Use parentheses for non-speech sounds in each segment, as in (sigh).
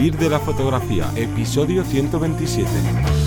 Vivir de la fotografía, episodio 127.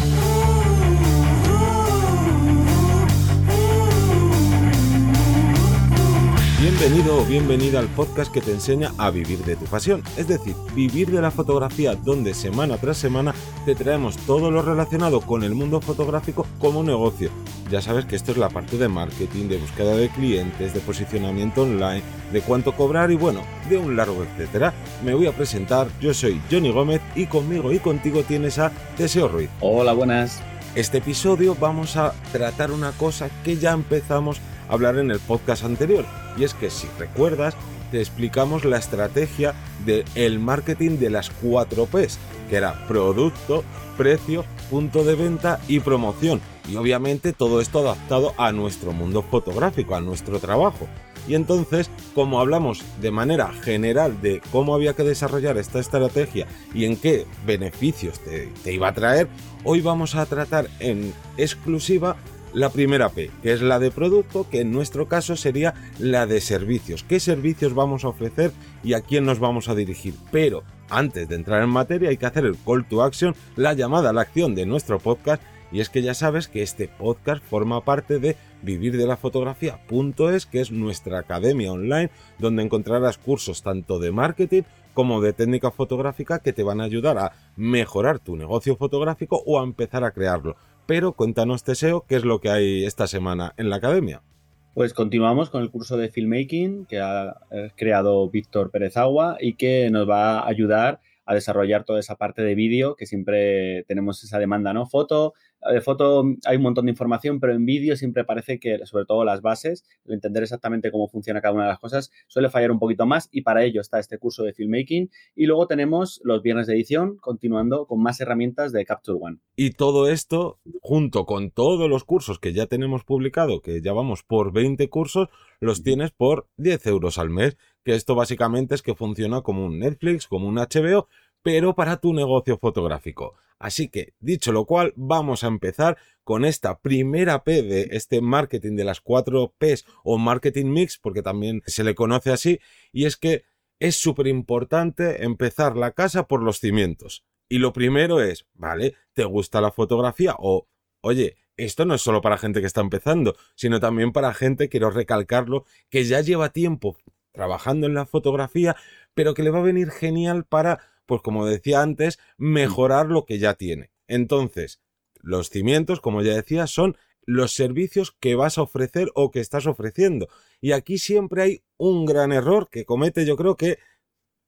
Bienvenido o bienvenida al podcast que te enseña a vivir de tu pasión, es decir, vivir de la fotografía donde semana tras semana te traemos todo lo relacionado con el mundo fotográfico como negocio. Ya sabes que esto es la parte de marketing, de búsqueda de clientes, de posicionamiento online, de cuánto cobrar y bueno, de un largo etcétera. Me voy a presentar, yo soy Johnny Gómez y conmigo y contigo tienes a Deseo Ruiz. Hola, buenas. Este episodio vamos a tratar una cosa que ya empezamos a hablar en el podcast anterior y es que si recuerdas te explicamos la estrategia del marketing de las 4 Ps, que era producto, precio, punto de venta y promoción. Y obviamente todo esto adaptado a nuestro mundo fotográfico, a nuestro trabajo. Y entonces, como hablamos de manera general de cómo había que desarrollar esta estrategia y en qué beneficios te iba a traer, hoy vamos a tratar en exclusiva la primera P, que es la de producto, que en nuestro caso sería la de servicios. ¿Qué servicios vamos a ofrecer y a quién nos vamos a dirigir? Pero antes de entrar en materia hay que hacer el call to action, la llamada a la acción de nuestro podcast. Y es que ya sabes que este podcast forma parte de vivir de la fotografía.es, que es nuestra academia online, donde encontrarás cursos tanto de marketing como de técnica fotográfica que te van a ayudar a mejorar tu negocio fotográfico o a empezar a crearlo. Pero cuéntanos, Teseo, qué es lo que hay esta semana en la academia. Pues continuamos con el curso de filmmaking que ha eh, creado Víctor Pérez Agua y que nos va a ayudar a desarrollar toda esa parte de vídeo que siempre tenemos esa demanda, ¿no? Foto, de foto hay un montón de información, pero en vídeo siempre parece que, sobre todo las bases, el entender exactamente cómo funciona cada una de las cosas, suele fallar un poquito más y para ello está este curso de filmmaking. Y luego tenemos los viernes de edición, continuando con más herramientas de Capture One. Y todo esto, junto con todos los cursos que ya tenemos publicado, que ya vamos por 20 cursos, los tienes por 10 euros al mes, que esto básicamente es que funciona como un Netflix, como un HBO, pero para tu negocio fotográfico. Así que, dicho lo cual, vamos a empezar con esta primera P de este marketing de las cuatro Ps o marketing mix, porque también se le conoce así, y es que es súper importante empezar la casa por los cimientos. Y lo primero es, vale, ¿te gusta la fotografía? O, oye, esto no es solo para gente que está empezando, sino también para gente, quiero recalcarlo, que ya lleva tiempo trabajando en la fotografía, pero que le va a venir genial para pues como decía antes, mejorar lo que ya tiene. Entonces, los cimientos, como ya decía, son los servicios que vas a ofrecer o que estás ofreciendo. Y aquí siempre hay un gran error que comete yo creo que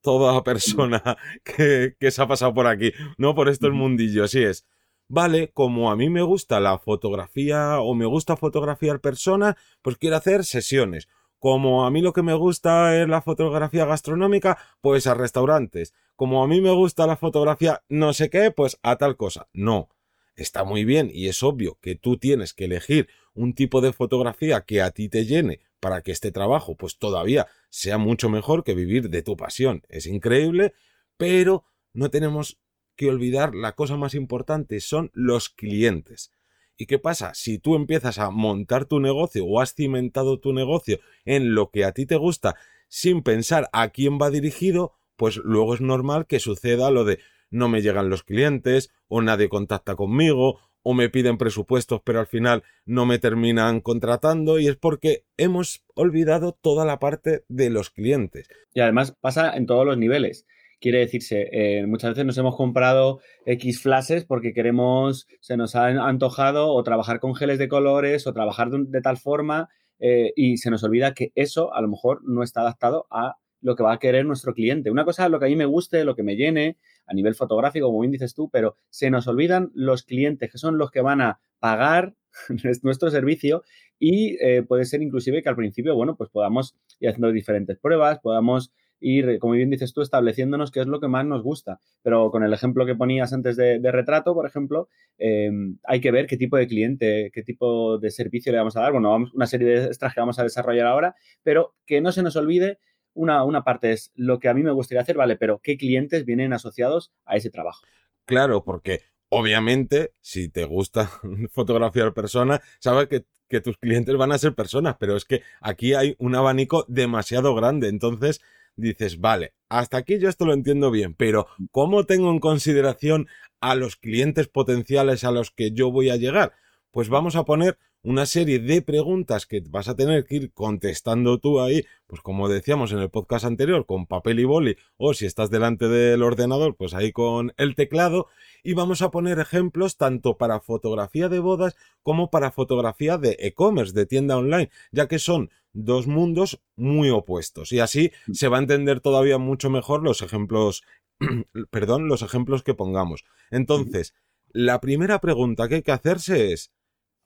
toda (laughs) persona que, que se ha pasado por aquí, no por estos mundillos, y es, vale, como a mí me gusta la fotografía o me gusta fotografiar personas, pues quiero hacer sesiones como a mí lo que me gusta es la fotografía gastronómica, pues a restaurantes. Como a mí me gusta la fotografía no sé qué, pues a tal cosa. No. Está muy bien y es obvio que tú tienes que elegir un tipo de fotografía que a ti te llene para que este trabajo pues todavía sea mucho mejor que vivir de tu pasión. Es increíble, pero no tenemos que olvidar la cosa más importante, son los clientes. ¿Y qué pasa? Si tú empiezas a montar tu negocio o has cimentado tu negocio en lo que a ti te gusta sin pensar a quién va dirigido, pues luego es normal que suceda lo de no me llegan los clientes o nadie contacta conmigo o me piden presupuestos pero al final no me terminan contratando y es porque hemos olvidado toda la parte de los clientes. Y además pasa en todos los niveles. Quiere decirse, eh, muchas veces nos hemos comprado X flashes porque queremos, se nos ha antojado o trabajar con geles de colores o trabajar de, tal forma eh, y se nos olvida que eso a lo mejor no está adaptado a lo que va a querer nuestro cliente. Una cosa es lo que a mí me guste, lo que me llene a nivel fotográfico, como bien dices tú, pero se nos olvidan los clientes que son los que van a pagar (laughs) nuestro servicio y eh, puede ser inclusive que al principio, bueno, pues podamos ir haciendo diferentes pruebas, podamos ir, como bien dices tú, estableciéndonos qué es lo que más nos gusta. Pero con el ejemplo que ponías antes de, retrato, por ejemplo, eh, hay que ver qué tipo de cliente, qué tipo de servicio le vamos a dar. Bueno, vamos, una serie de extras que vamos a desarrollar ahora, pero que no se nos olvide. Una, una parte es lo que a mí me gustaría hacer, vale, pero qué clientes vienen asociados a ese trabajo. Claro, porque obviamente, si te gusta (laughs) fotografiar personas, sabes que, tus clientes van a ser personas, pero es que aquí hay un abanico demasiado grande. Entonces, dices, vale, hasta aquí yo esto lo entiendo bien, pero ¿cómo tengo en consideración a los clientes potenciales a los que yo voy a llegar? Pues vamos a poner una serie de preguntas que vas a tener que ir contestando tú ahí, pues como decíamos en el podcast anterior, con papel y boli, o si estás delante del ordenador, pues ahí con el teclado, y vamos a poner ejemplos tanto para fotografía de bodas como para fotografía de e-commerce, de tienda online, ya que son dos mundos muy opuestos, y así mm. se va a entender todavía mucho mejor los ejemplos, (clears throat) perdón, los ejemplos que pongamos. Entonces, la primera pregunta que hay que hacerse es,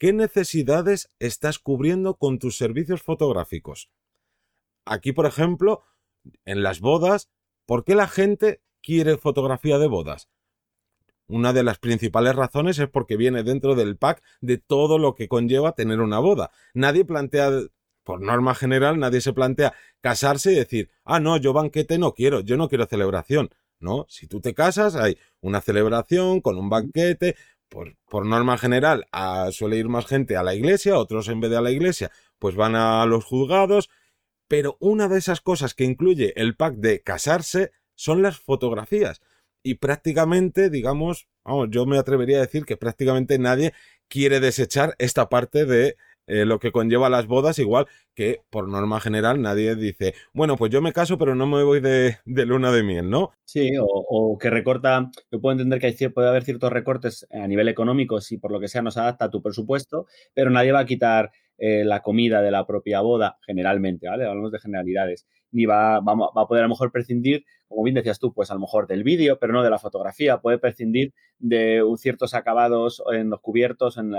¿Qué necesidades estás cubriendo con tus servicios fotográficos? Aquí, por ejemplo, en las bodas, ¿por qué la gente quiere fotografía de bodas? Una de las principales razones es porque viene dentro del pack de todo lo que conlleva tener una boda. Nadie plantea, por norma general, nadie se plantea casarse y decir, ah, no, yo banquete no quiero, yo no quiero celebración. No, si tú te casas, hay una celebración con un banquete, por, norma general, suele ir más gente a la iglesia, otros en vez de a la iglesia, pues van a los juzgados, pero una de esas cosas que incluye el pack de casarse son las fotografías. Y prácticamente, digamos, vamos, yo me atrevería a decir que prácticamente nadie quiere desechar esta parte de eh, lo que conlleva las bodas, igual que por norma general nadie dice, bueno, pues yo me caso, pero no me voy de, luna de miel, ¿no? Sí, o, que recorta, yo puedo entender que hay, puede haber ciertos recortes a nivel económico si por lo que sea no se adapta a tu presupuesto, pero nadie va a quitar eh, la comida de la propia boda, generalmente, ¿vale? Hablamos de generalidades. Ni va, va, va, a poder a lo mejor prescindir, como bien decías tú, pues a lo mejor del vídeo, pero no de la fotografía. Puede prescindir de ciertos acabados en los cubiertos, en,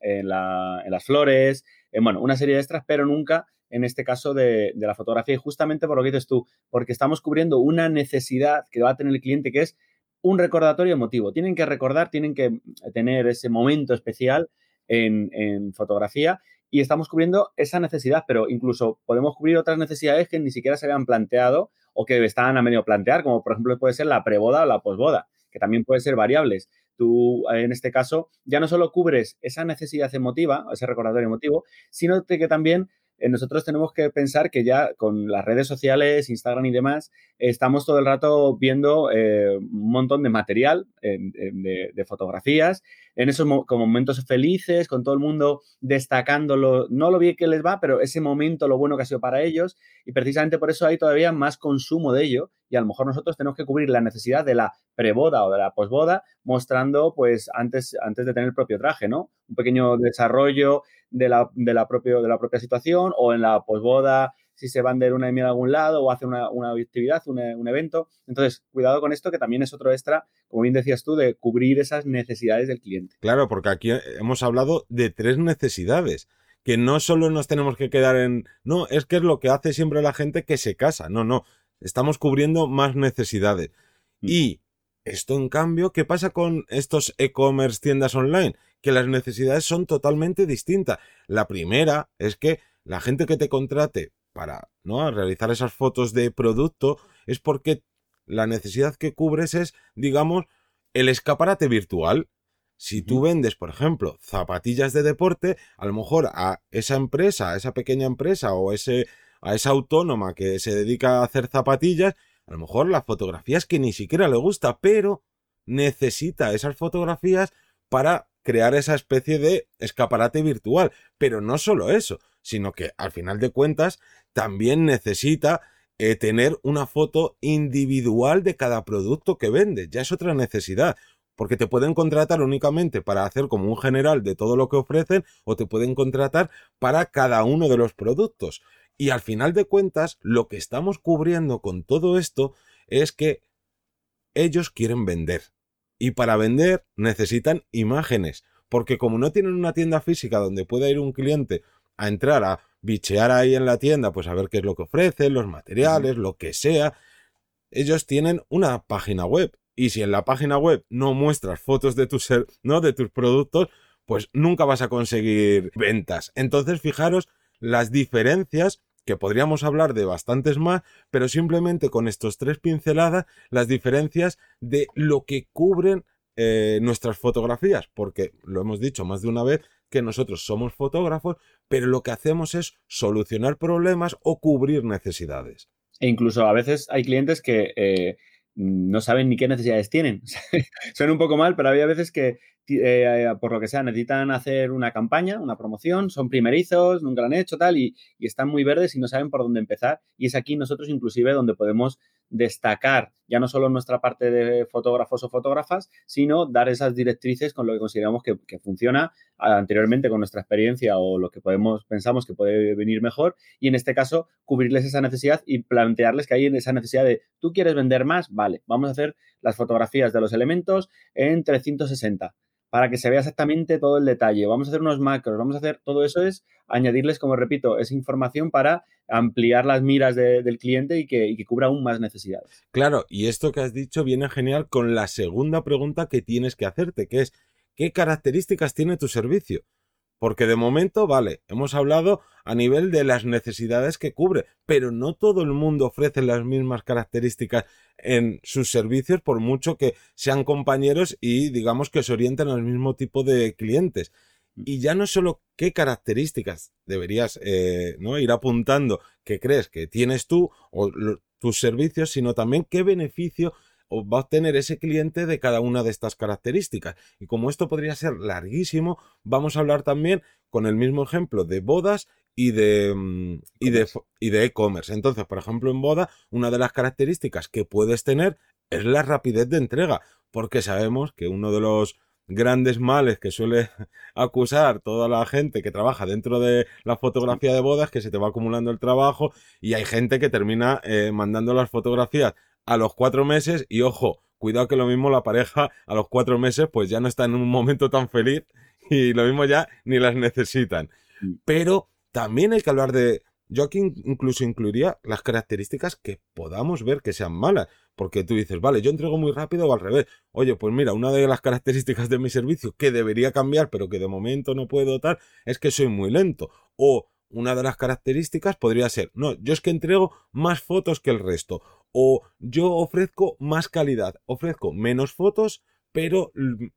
las flores, en, bueno, una serie de extras, pero nunca en este caso de, la fotografía. Y justamente por lo que dices tú, porque estamos cubriendo una necesidad que va a tener el cliente que es un recordatorio emotivo. Tienen que recordar, tienen que tener ese momento especial en, en, fotografía y estamos cubriendo esa necesidad, pero incluso podemos cubrir otras necesidades que ni siquiera se habían planteado o que estaban a medio plantear, como por ejemplo puede ser la preboda o la posboda, que también pueden ser variables. Tú, en este caso, ya no solo cubres esa necesidad emotiva, ese recordatorio emotivo, sino que también eh, nosotros tenemos que pensar que ya con las redes sociales, Instagram y demás, estamos todo el rato viendo eh, un montón de material de, fotografías, en esos como momentos felices, con todo el mundo destacándolo, no lo bien que les va, pero ese momento, lo bueno que ha sido para ellos, y precisamente por eso hay todavía más consumo de ello, y a lo mejor nosotros tenemos que cubrir la necesidad de la preboda o de la posboda, mostrando, pues, antes, antes de tener el propio traje, ¿no? Un pequeño desarrollo de la, de la, propio, de la propia situación, o en la posboda, si se van de una de miel a algún lado o hacen una, una actividad, un, evento. Entonces, cuidado con esto, que también es otro extra, como bien decías tú, de cubrir esas necesidades del cliente. Claro, porque aquí hemos hablado de tres necesidades que no solo nos tenemos que quedar en, no, es que es lo que hace siempre la gente que se casa, no, no, estamos cubriendo más necesidades. Mm. Y esto, en cambio, ¿qué pasa con estos e-commerce tiendas online? Que las necesidades son totalmente distintas. La primera es que la gente que te contrate para ¿no? realizar esas fotos de producto es porque la necesidad que cubres es, digamos, el escaparate virtual. Si tú vendes, por ejemplo, zapatillas de deporte, a lo mejor a esa empresa, a esa pequeña empresa o ese, a esa autónoma que se dedica a hacer zapatillas, a lo mejor la fotografía es que ni siquiera le gusta, pero necesita esas fotografías para crear esa especie de escaparate virtual. Pero no solo eso, sino que al final de cuentas también necesita eh, tener una foto individual de cada producto que vende. Ya es otra necesidad. Porque te pueden contratar únicamente para hacer como un general de todo lo que ofrecen o te pueden contratar para cada uno de los productos. Y al final de cuentas, lo que estamos cubriendo con todo esto es que ellos quieren vender. Y para vender necesitan imágenes. Porque como no tienen una tienda física donde pueda ir un cliente a entrar a bichear ahí en la tienda, pues a ver qué es lo que ofrecen, los materiales, lo que sea. Ellos tienen una página web. Y si en la página web no muestras fotos de tus, ¿no? de tus productos, pues nunca vas a conseguir ventas. Entonces, fijaros las diferencias que podríamos hablar de bastantes más, pero simplemente con estos tres pinceladas, las diferencias de lo que cubren eh, nuestras fotografías, porque lo hemos dicho más de una vez, que nosotros somos fotógrafos, pero lo que hacemos es solucionar problemas o cubrir necesidades. E incluso a veces hay clientes que eh, no saben ni qué necesidades tienen. (laughs) Suena un poco mal, pero había veces que, eh, por lo que sea, necesitan hacer una campaña, una promoción, son primerizos, nunca lo han hecho, tal, y, están muy verdes y no saben por dónde empezar. Y es aquí nosotros inclusive donde podemos destacar ya no solo nuestra parte de fotógrafos o fotógrafas, sino dar esas directrices con lo que consideramos que, funciona anteriormente con nuestra experiencia o lo que podemos, pensamos que puede venir mejor y en este caso cubrirles esa necesidad y plantearles que hay esa necesidad de tú quieres vender más, vale, vamos a hacer las fotografías de los elementos en 360 para que se vea exactamente todo el detalle. Vamos a hacer unos macros, vamos a hacer todo eso es añadirles, como repito, esa información para ampliar las miras del cliente y que, y que cubra aún más necesidades. Claro, y esto que has dicho viene genial con la segunda pregunta que tienes que hacerte, que es ¿qué características tiene tu servicio? Porque de momento, vale, hemos hablado a nivel de las necesidades que cubre, pero no todo el mundo ofrece las mismas características en sus servicios, por mucho que sean compañeros y digamos que se orienten al mismo tipo de clientes. Y ya no solo qué características deberías eh, ¿no? ir apuntando que crees que tienes tú o tus servicios, sino también qué beneficio va a obtener ese cliente de cada una de estas características. Y como esto podría ser larguísimo, vamos a hablar también con el mismo ejemplo de bodas y de mm, y de y de e-commerce. Entonces, por ejemplo, en boda, una de las características que puedes tener es la rapidez de entrega, porque sabemos que uno de los grandes males que suele (laughs) acusar toda la gente que trabaja dentro de la fotografía de bodas, que se te va acumulando el trabajo y hay gente que termina eh, mandando las fotografías a los cuatro meses y ojo, cuidado que lo mismo la pareja a los cuatro meses pues ya no está en un momento tan feliz y lo mismo ya ni las necesitan. Mm. Pero también hay que hablar de... Yo aquí incluso incluiría las características que podamos ver que sean malas. Porque tú dices, vale, yo entrego muy rápido o al revés. Oye, pues mira, una de las características de mi servicio que debería cambiar, pero que de momento no puedo dar, es que soy muy lento. O una de las características podría ser, no, yo es que entrego más fotos que el resto. O yo ofrezco más calidad, ofrezco menos fotos, pero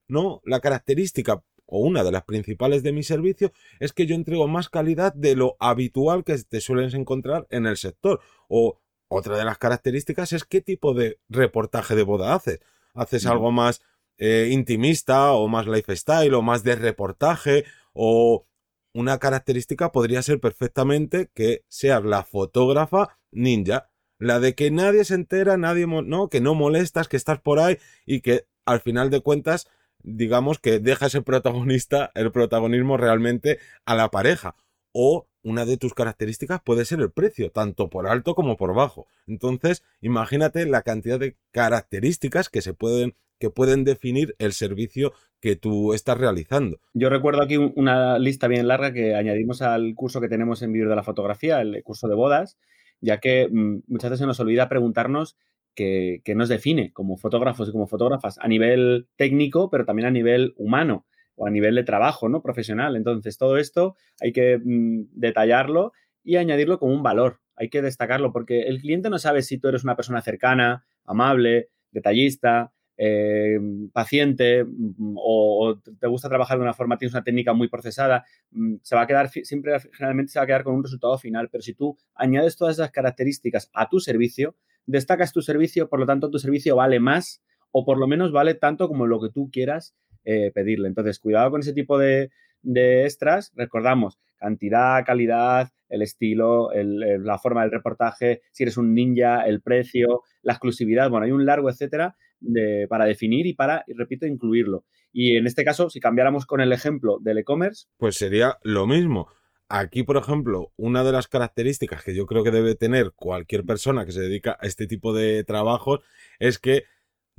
no, la característica o una de las principales de mi servicio es que yo entrego más calidad de lo habitual que te suelen encontrar en el sector. O otra de las características es qué tipo de reportaje de boda haces. ¿Haces algo más eh, intimista o más lifestyle o más de reportaje? O una característica podría ser perfectamente que seas la fotógrafa ninja. La de que nadie se entera, nadie, no, que no molestas, que estás por ahí y que al final de cuentas, digamos que dejas el protagonista, el protagonismo realmente a la pareja. O una de tus características puede ser el precio, tanto por alto como por bajo. Entonces, imagínate la cantidad de características que se pueden que pueden definir el servicio que tú estás realizando. Yo recuerdo aquí una lista bien larga que añadimos al curso que tenemos en Vivir de la Fotografía, el curso de bodas, ya que mm, muchas veces se nos olvida preguntarnos qué, nos define como fotógrafos y como fotógrafas a nivel técnico, pero también a nivel humano o a nivel de trabajo, ¿no? Profesional. Entonces, todo esto hay que mm, detallarlo y añadirlo como un valor. Hay que destacarlo porque el cliente no sabe si tú eres una persona cercana, amable, detallista, eh, paciente mm, o, te gusta trabajar de una forma, tienes una técnica muy procesada, mm, se va a quedar, siempre generalmente se va a quedar con un resultado final. Pero si tú añades todas esas características a tu servicio, destacas tu servicio, por lo tanto tu servicio vale más o por lo menos vale tanto como lo que tú quieras eh, pedirle. Entonces, cuidado con ese tipo de, extras. Recordamos, cantidad, calidad, el estilo, la forma del reportaje, si eres un ninja, el precio, la exclusividad. Bueno, hay un largo etcétera de, para definir y para, y repito, incluirlo. Y en este caso, si cambiáramos con el ejemplo del e-commerce. Pues sería lo mismo. Aquí, por ejemplo, una de las características que yo creo que debe tener cualquier persona que se dedica a este tipo de trabajos es que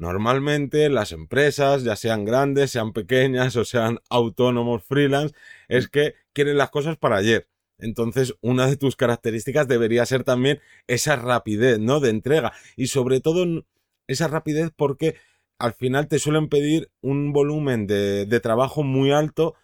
Normalmente las empresas, ya sean grandes, sean pequeñas o sean autónomos freelance, es que quieren las cosas para ayer. Entonces, una de tus características debería ser también esa rapidez, ¿no? De entrega. Y sobre todo esa rapidez porque al final te suelen pedir un volumen de, de trabajo muy alto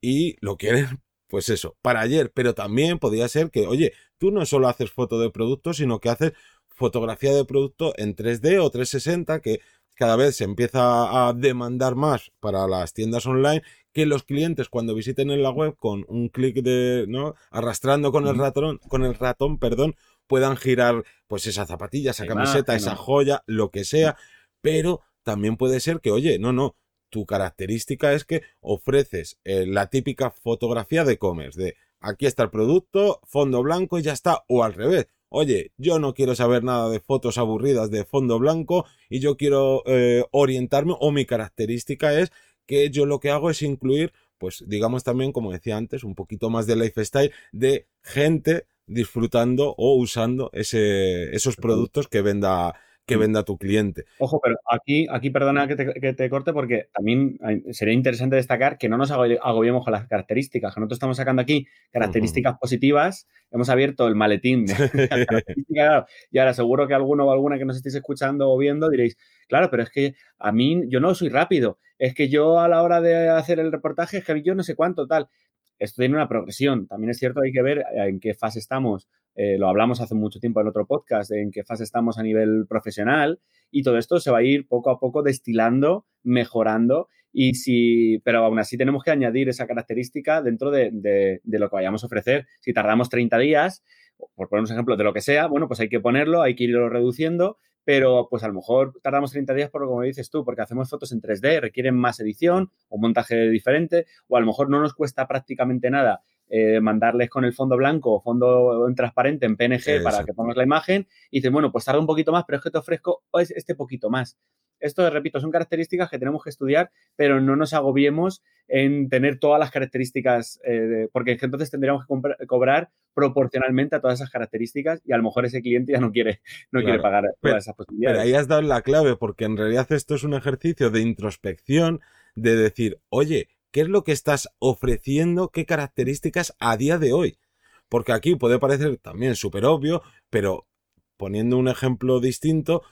y lo quieren, (laughs) pues eso, para ayer. Pero también podría ser que, oye, tú no solo haces foto de producto, sino que haces fotografía de producto en 3D o 360 que cada vez se empieza a demandar más para las tiendas online que los clientes cuando visiten en la web con un clic de, ¿no? Arrastrando con el ratón, con el ratón, perdón, puedan girar pues esa zapatilla, esa camiseta, esa joya, lo que sea, pero también puede ser que, oye, no, no, tu característica es que ofreces eh, la típica fotografía de e-commerce, de aquí está el producto, fondo blanco y ya está, o al revés. Oye, yo no quiero saber nada de fotos aburridas de fondo blanco y yo quiero eh, orientarme o mi característica es que yo lo que hago es incluir, pues digamos también, como decía antes, un poquito más de lifestyle de gente disfrutando o usando ese, esos productos que venda que venda tu cliente. Ojo, pero aquí, aquí perdona que te, corte porque también sería interesante destacar que no nos agobiemos con las características, que nosotros estamos sacando aquí características positivas, hemos abierto el maletín de (laughs) características y ahora seguro que alguno o alguna que nos estéis escuchando o viendo diréis, claro, pero es que a mí yo no soy rápido, es que yo a la hora de hacer el reportaje es que yo no sé cuánto tal. Esto tiene una progresión. También es cierto, hay que ver en qué fase estamos eh, lo hablamos hace mucho tiempo en otro podcast, en qué fase estamos a nivel profesional y todo esto se va a ir poco a poco destilando, mejorando y si, pero aún así tenemos que añadir esa característica dentro de, lo que vayamos a ofrecer. Si tardamos 30 días, por poner un ejemplo de lo que sea, bueno, pues hay que ponerlo, hay que irlo reduciendo, pero pues a lo mejor tardamos 30 días por como dices tú, porque hacemos fotos en 3D, requieren más edición o montaje diferente, o a lo mejor no nos cuesta prácticamente nada eh, mandarles con el fondo blanco o fondo en transparente en PNG para que pongas la imagen y dices, bueno, pues tarda un poquito más, pero es que te ofrezco este poquito más. Esto, repito, son características que tenemos que estudiar, pero no nos agobiemos en tener todas las características, eh, porque entonces tendríamos que cobrar proporcionalmente a todas esas características y a lo mejor ese cliente ya no quiere, no quiere pagar todas esas posibilidades. Pero ahí has dado la clave, porque en realidad esto es un ejercicio de introspección, de decir, oye, qué es lo que estás ofreciendo, qué características a día de hoy. Porque aquí puede parecer también súper obvio, pero poniendo un ejemplo distinto,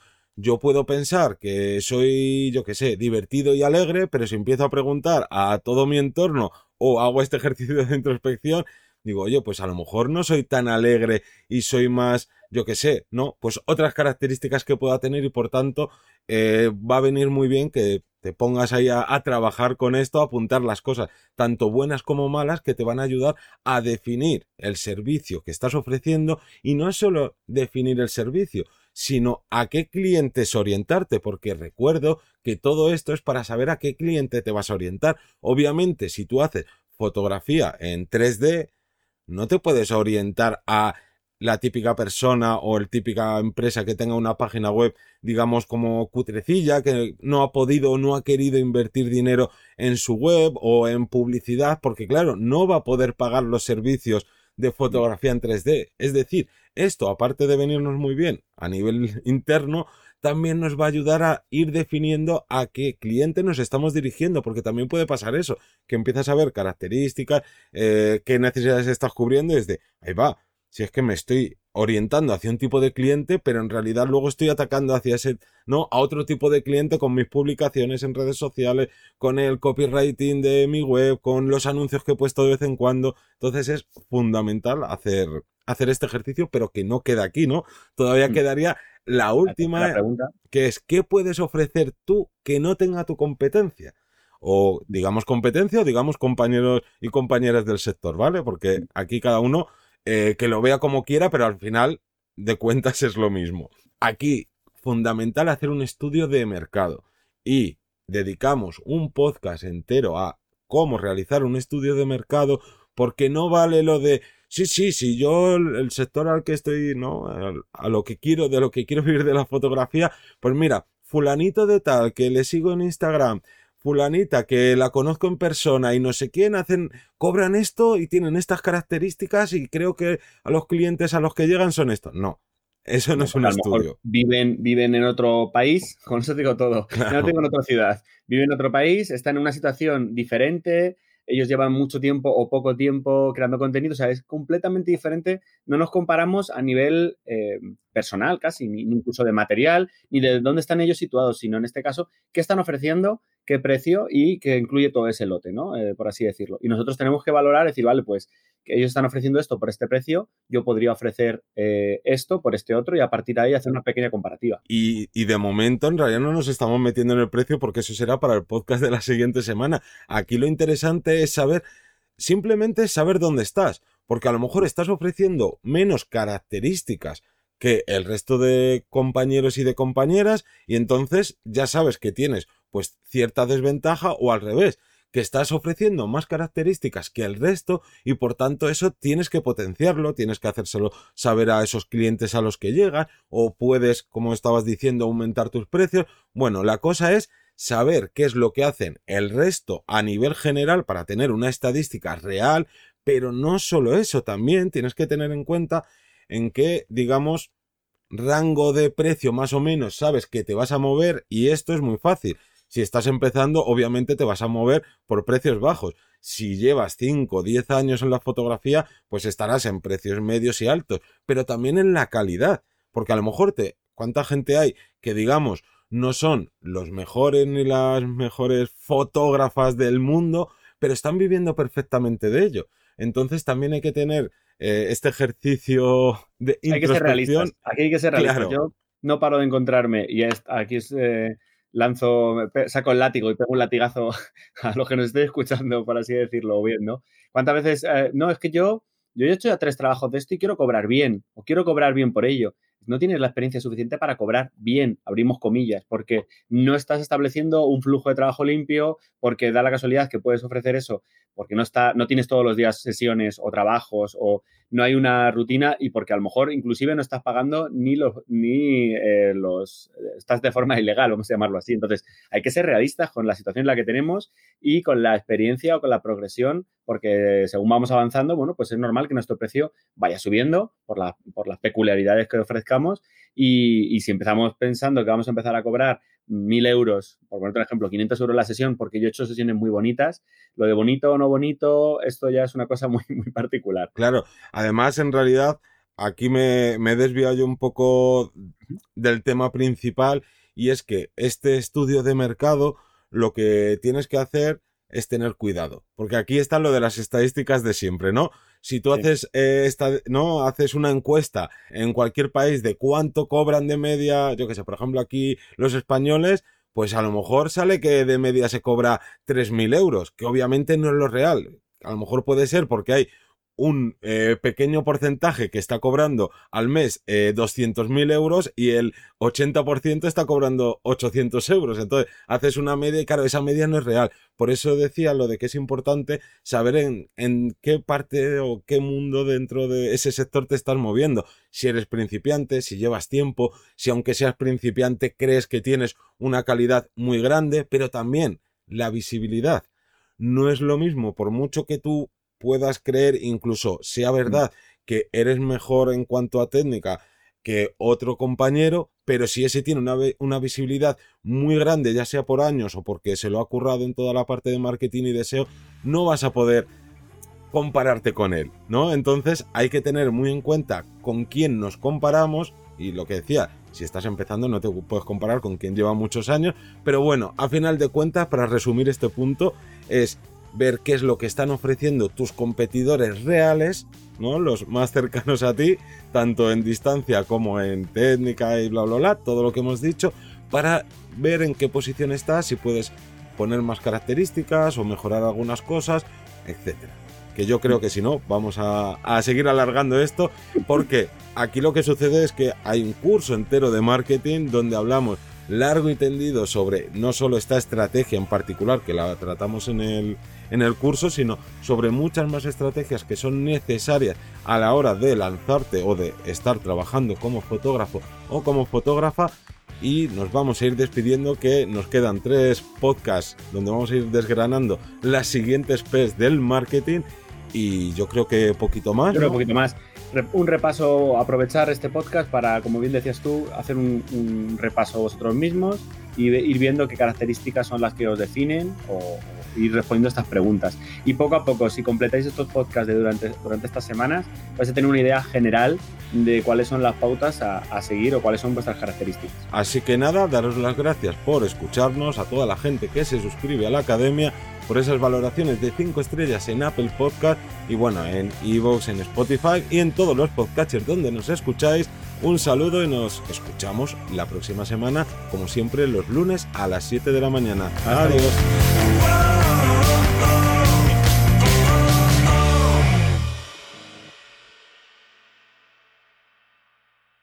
yo puedo pensar que soy, yo qué sé, divertido y alegre, pero si empiezo a preguntar a todo mi entorno o hago este (laughs) ejercicio de introspección, digo, oye, pues a lo mejor no soy tan alegre y soy más, yo qué sé, ¿no? Pues otras características que pueda tener y por tanto eh, va a venir muy bien que te pongas ahí a, trabajar con esto, a apuntar las cosas, tanto buenas como malas, que te van a ayudar a definir el servicio que estás ofreciendo y no es solo definir el servicio, sino a qué clientes orientarte, porque recuerdo que todo esto es para saber a qué cliente te vas a orientar. Obviamente, si tú haces fotografía en 3D, no te puedes orientar a la típica persona o el típica empresa que tenga una página web, digamos, como cutrecilla, que no ha podido o no ha querido invertir dinero en su web o en publicidad, porque claro, no va a poder pagar los servicios de fotografía en 3D. Es decir, esto, aparte de venirnos muy bien a nivel interno, también nos va a ayudar a ir definiendo a qué cliente nos estamos dirigiendo, porque también puede pasar eso, que empiezas a ver características, eh, qué necesidades estás cubriendo y es de, ahí va, si es que me estoy orientando hacia un tipo de cliente, pero en realidad luego estoy atacando hacia ese, no, a otro tipo de cliente con mis publicaciones en redes sociales, con el copywriting de mi web, con los anuncios que he puesto de vez en cuando. Entonces es fundamental hacer, hacer este ejercicio, pero que no queda aquí, ¿no? Todavía mm. quedaría la última, pregunta. que es, ¿qué puedes ofrecer tú que no tenga tu competencia? O digamos competencia o digamos compañeros y compañeras del sector, ¿vale? Porque aquí cada uno eh, que lo vea como quiera, pero al final de cuentas es lo mismo. Aquí, fundamental hacer un estudio de mercado y dedicamos un podcast entero a cómo realizar un estudio de mercado, porque no vale lo de sí, sí, sí, yo el, sector al que estoy, ¿no? A, lo que quiero, de lo que quiero (laughs) vivir de la fotografía, pues mira, fulanito de tal, que le sigo en Instagram, fulanita que la conozco en persona y no sé quién hacen, cobran esto y tienen estas características y creo que a los clientes a los que llegan son estos. No, eso no, es un estudio. Viven, viven en otro país, (laughs) con eso digo todo. No tengo en otra ciudad. Viven en otro país, están en una situación diferente, ellos llevan mucho tiempo o poco tiempo creando contenido, o sea, es completamente diferente. No nos comparamos a nivel eh, personal casi, ni, incluso de material, ni de dónde están ellos situados, sino en este caso, qué están ofreciendo, qué precio y que incluye todo ese lote, ¿no? Eh, por así decirlo. Y nosotros tenemos que valorar, decir, vale, pues que ellos están ofreciendo esto por este precio, yo podría ofrecer eh, esto por este otro y a partir de ahí hacer una pequeña comparativa. Y, y, de momento en realidad no nos estamos metiendo en el precio porque eso será para el podcast de la siguiente semana. Aquí lo interesante es saber, simplemente saber dónde estás. porque a lo mejor estás ofreciendo menos características que el resto de compañeros y de compañeras y entonces ya sabes que tienes pues cierta desventaja o al revés, que estás ofreciendo más características que el resto y por tanto eso tienes que potenciarlo, tienes que hacérselo saber a esos clientes a los que llegan o puedes, como estabas diciendo, aumentar tus precios. Bueno, la cosa es saber qué es lo que hacen el resto a nivel general para tener una estadística real, pero no solo eso, también tienes que tener en cuenta en qué, digamos, rango de precio más o menos sabes que te vas a mover y esto es muy fácil. Si estás empezando, obviamente te vas a mover por precios bajos. Si llevas 5 o 10 años en la fotografía, pues estarás en precios medios y altos, pero también en la calidad, porque a lo mejor te, ¿cuánta gente hay que digamos no son los mejores ni las mejores fotógrafas del mundo, pero están viviendo perfectamente de ello? Entonces también hay que tener eh, este ejercicio de Hay que ser realistas. Aquí hay que ser realistas. Yo no paro de encontrarme y aquí es... Eh, lanzo, saco el látigo y pego un latigazo (laughs) a los que nos esté escuchando, por así decirlo, bien, ¿no? ¿Cuántas veces, eh, no, es que yo, yo he hecho ya tres trabajos de esto y quiero cobrar bien, o quiero cobrar bien por ello no tienes la experiencia suficiente para cobrar bien, abrimos comillas, porque no estás estableciendo un flujo de trabajo limpio, porque da la casualidad que puedes ofrecer eso, porque no, está, no tienes todos los días sesiones o trabajos o no hay una rutina y porque a lo mejor inclusive no estás pagando ni los, ni eh, los, estás de forma ilegal, vamos a llamarlo así. Entonces, hay que ser realistas con la situación en la que tenemos y con la experiencia o con la progresión, porque según vamos avanzando, bueno, pues es normal que nuestro precio vaya subiendo por, por las peculiaridades que y si empezamos pensando que vamos a empezar a cobrar mil euros, por poner otro ejemplo, 500 euros la sesión, porque yo he hecho sesiones muy bonitas. Lo de bonito o no bonito, esto ya es una cosa (laughs) muy, muy particular. Claro, además, en realidad, aquí me, me he desviado yo un poco del tema principal y es que este estudio de mercado lo que tienes que hacer es tener cuidado, porque aquí está lo de las estadísticas de siempre, ¿no? Si tú haces, eh, esta, ¿no? haces una encuesta en cualquier país de cuánto cobran de media, yo que sé, por ejemplo aquí los españoles, pues a lo mejor sale que de media se cobra 3.000 euros, que obviamente no es lo real. A lo mejor puede ser porque hay un eh, pequeño porcentaje que está cobrando al mes eh, 200.000 euros y el 80% está cobrando 800 euros. Entonces, haces una media y claro, esa media no es real. Por eso decía lo de que es importante saber en, en qué parte o qué mundo dentro de ese sector te estás moviendo. Si eres principiante, si llevas tiempo, si aunque seas principiante crees que tienes una calidad muy grande, pero también la visibilidad. No es lo mismo, por mucho que tú puedas creer, incluso sea verdad que eres mejor en cuanto a técnica que otro compañero, pero si ese tiene una, una, visibilidad muy grande, ya sea por años o porque se lo ha currado en toda la parte de marketing y deseo, no vas a poder compararte con él, ¿no? Entonces hay que tener muy en cuenta con quién nos comparamos y lo que decía, si estás empezando no te puedes comparar con quien lleva muchos años, pero bueno, a final de cuentas, para resumir este punto, es ver qué es lo que están ofreciendo tus competidores reales, ¿no? Los más cercanos a ti, tanto en distancia como en técnica y bla, bla, bla, todo lo que hemos dicho, para ver en qué posición estás, si puedes poner más características o mejorar algunas cosas, etcétera. Que yo creo que si no, vamos a, a seguir alargando esto, porque aquí lo que sucede es que hay un curso entero de marketing donde hablamos largo y tendido sobre no solo esta estrategia en particular que la tratamos en el, en el curso, sino sobre muchas más estrategias que son necesarias a la hora de lanzarte o de estar trabajando como fotógrafo o como fotógrafa. Y nos vamos a ir despidiendo que nos quedan tres podcasts donde vamos a ir desgranando las siguientes P's del marketing y yo creo que poquito más. Yo creo poquito más. Un repaso, aprovechar este podcast para, como bien decías tú, hacer un, un repaso vosotros mismos y ir viendo qué características son las que os definen o, ir respondiendo estas preguntas. Y poco a poco, si completáis estos podcasts de durante, durante estas semanas, vais a tener una idea general de cuáles son las pautas a, a, seguir o cuáles son vuestras características. Así que nada, daros las gracias por escucharnos, a toda la gente que se suscribe a la academia, por esas valoraciones de 5 estrellas en Apple Podcast y bueno, en Evox, en Spotify y en todos los podcasters donde nos escucháis. Un saludo y nos escuchamos la próxima semana, como siempre, los lunes a las 7 de la mañana. Adiós.